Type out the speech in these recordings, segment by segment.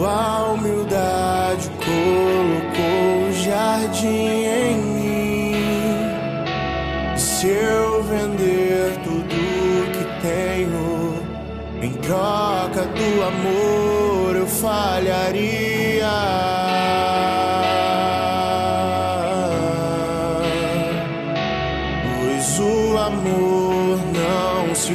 Sua humildade colocou o jardim em mim. Se eu vender tudo que tenho em troca do amor, eu falharia. se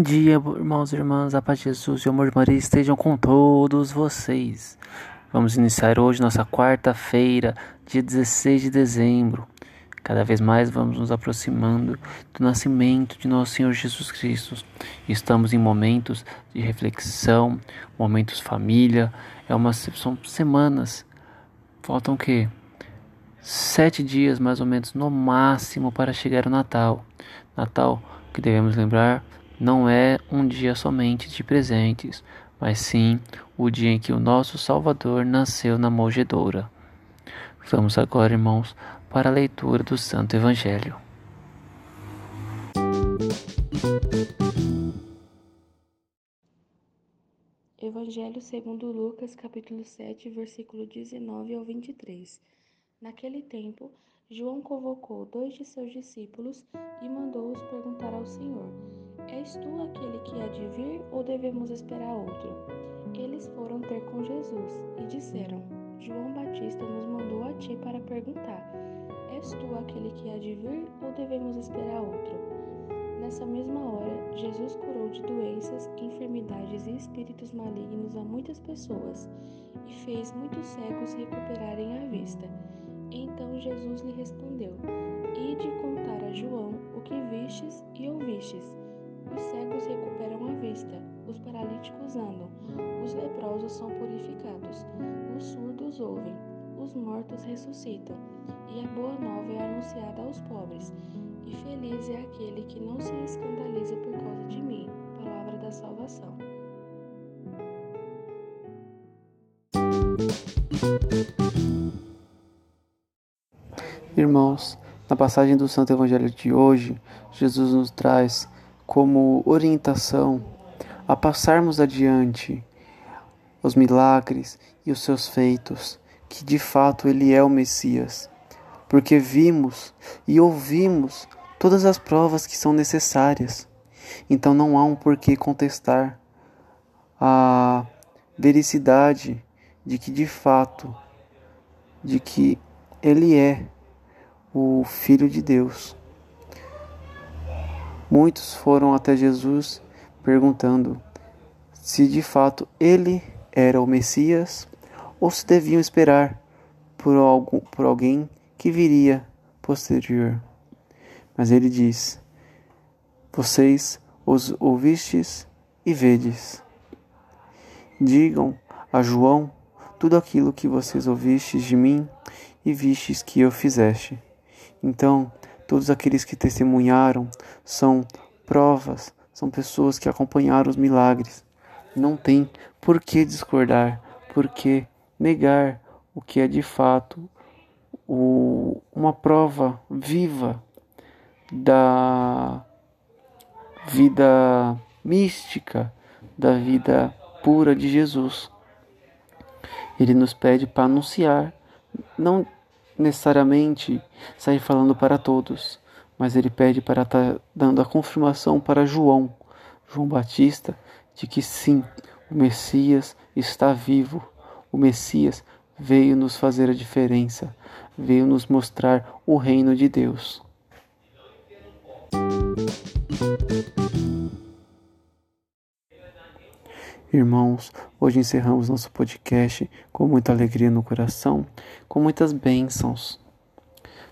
Bom dia, irmãos e irmãs, a paz de Jesus e o amor de Maria estejam com todos vocês. Vamos iniciar hoje nossa quarta-feira, dia 16 de dezembro. Cada vez mais vamos nos aproximando do nascimento de nosso Senhor Jesus Cristo. Estamos em momentos de reflexão, momentos família, é uma, são semanas. Faltam o quê? Sete dias mais ou menos no máximo para chegar o Natal. Natal, que devemos lembrar, não é um dia somente de presentes, mas sim o dia em que o nosso Salvador nasceu na Mogedoura. Vamos agora, irmãos, para a leitura do Santo Evangelho. Evangelho segundo Lucas, capítulo 7, versículo 19 ao 23. Naquele tempo, João convocou dois de seus discípulos e mandou-os perguntar ao Senhor: És tu aquele que há de vir ou devemos esperar outro? Eles foram ter com Jesus e disseram: João Batista nos mandou a ti para perguntar: És tu aquele que há de vir ou devemos esperar outro? Nessa mesma hora, Jesus curou de doenças, enfermidades e espíritos malignos a muitas pessoas e fez muitos cegos recuperarem a vista. Então Jesus lhe respondeu: Ide contar a João o que vistes e ouvistes. Os cegos recuperam a vista, os paralíticos andam, os leprosos são purificados, os surdos ouvem os mortos ressuscitam, e a boa nova é anunciada aos pobres. E feliz é aquele que não se escandaliza por causa de mim. Palavra da salvação. Irmãos, na passagem do Santo Evangelho de hoje, Jesus nos traz como orientação a passarmos adiante os milagres e os seus feitos que de fato ele é o Messias, porque vimos e ouvimos todas as provas que são necessárias. Então não há um porquê contestar a vericidade de que de fato de que ele é o filho de Deus. Muitos foram até Jesus perguntando se de fato ele era o Messias ou se deviam esperar por, algum, por alguém que viria posterior. Mas ele diz: Vocês os ouvistes e vedes. Digam a João tudo aquilo que vocês ouvistes de mim e vistes que eu fizeste. Então, todos aqueles que testemunharam são provas, são pessoas que acompanharam os milagres. Não tem por que discordar, porque negar o que é de fato o, uma prova viva da vida mística, da vida pura de Jesus. Ele nos pede para anunciar, não necessariamente sair falando para todos, mas ele pede para estar tá dando a confirmação para João, João Batista, de que sim, o Messias está vivo, o Messias veio nos fazer a diferença, veio nos mostrar o reino de Deus. Irmãos, hoje encerramos nosso podcast com muita alegria no coração, com muitas bênçãos.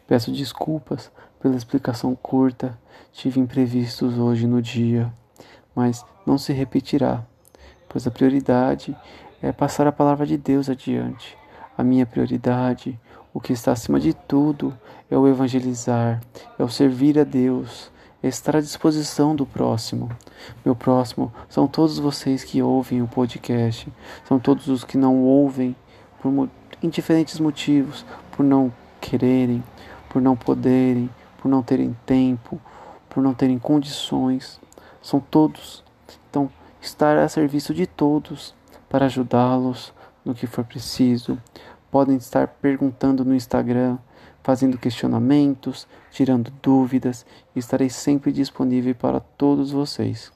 Peço desculpas pela explicação curta, tive imprevistos hoje no dia, mas não se repetirá, pois a prioridade é passar a palavra de Deus adiante. A minha prioridade, o que está acima de tudo, é o evangelizar, é o servir a Deus, estar à disposição do próximo. Meu próximo são todos vocês que ouvem o podcast, são todos os que não ouvem por indiferentes motivos, por não quererem, por não poderem, por não terem tempo, por não terem condições. São todos. Então, estar a serviço de todos para ajudá-los no que for preciso. Podem estar perguntando no Instagram fazendo questionamentos, tirando dúvidas estarei sempre disponível para todos vocês.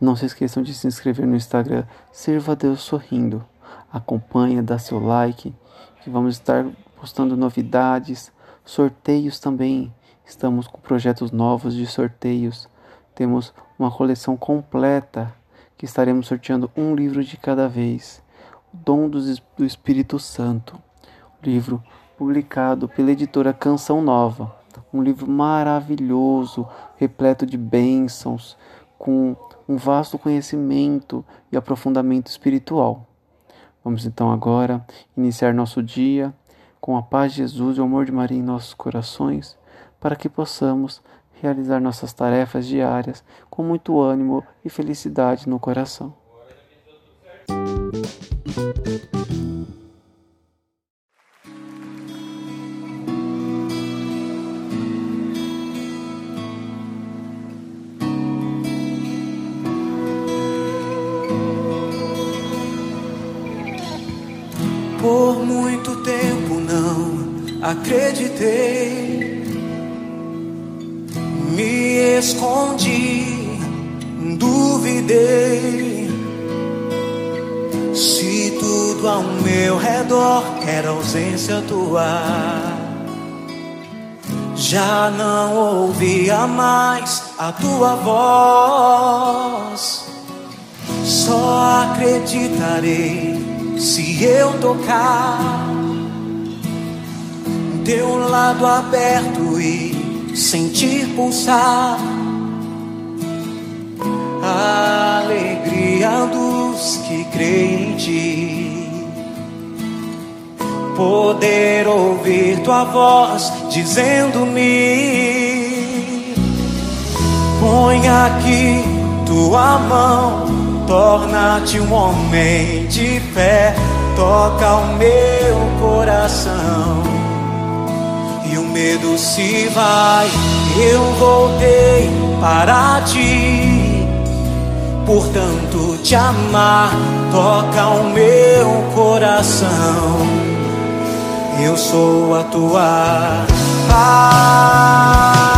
Não se esqueçam de se inscrever no Instagram Serva Deus Sorrindo. Acompanhe, dá seu like, que vamos estar postando novidades, sorteios também. Estamos com projetos novos de sorteios. Temos uma coleção completa que estaremos sorteando um livro de cada vez. Dom do Espírito Santo. Livro publicado pela editora Canção Nova. Um livro maravilhoso, repleto de bênçãos, com um vasto conhecimento e aprofundamento espiritual. Vamos então agora iniciar nosso dia com a paz de Jesus e o amor de Maria em nossos corações, para que possamos realizar nossas tarefas diárias com muito ânimo e felicidade no coração. Acreditei, me escondi, duvidei. Se tudo ao meu redor era ausência tua, já não ouvia mais a tua voz. Só acreditarei se eu tocar teu lado aberto e sentir pulsar a alegria dos que creem em ti, poder ouvir tua voz dizendo-me: põe aqui tua mão torna-te um homem de fé, toca o meu coração. E o medo se vai, eu voltei para ti. Portanto, te amar toca o meu coração. Eu sou a tua paz.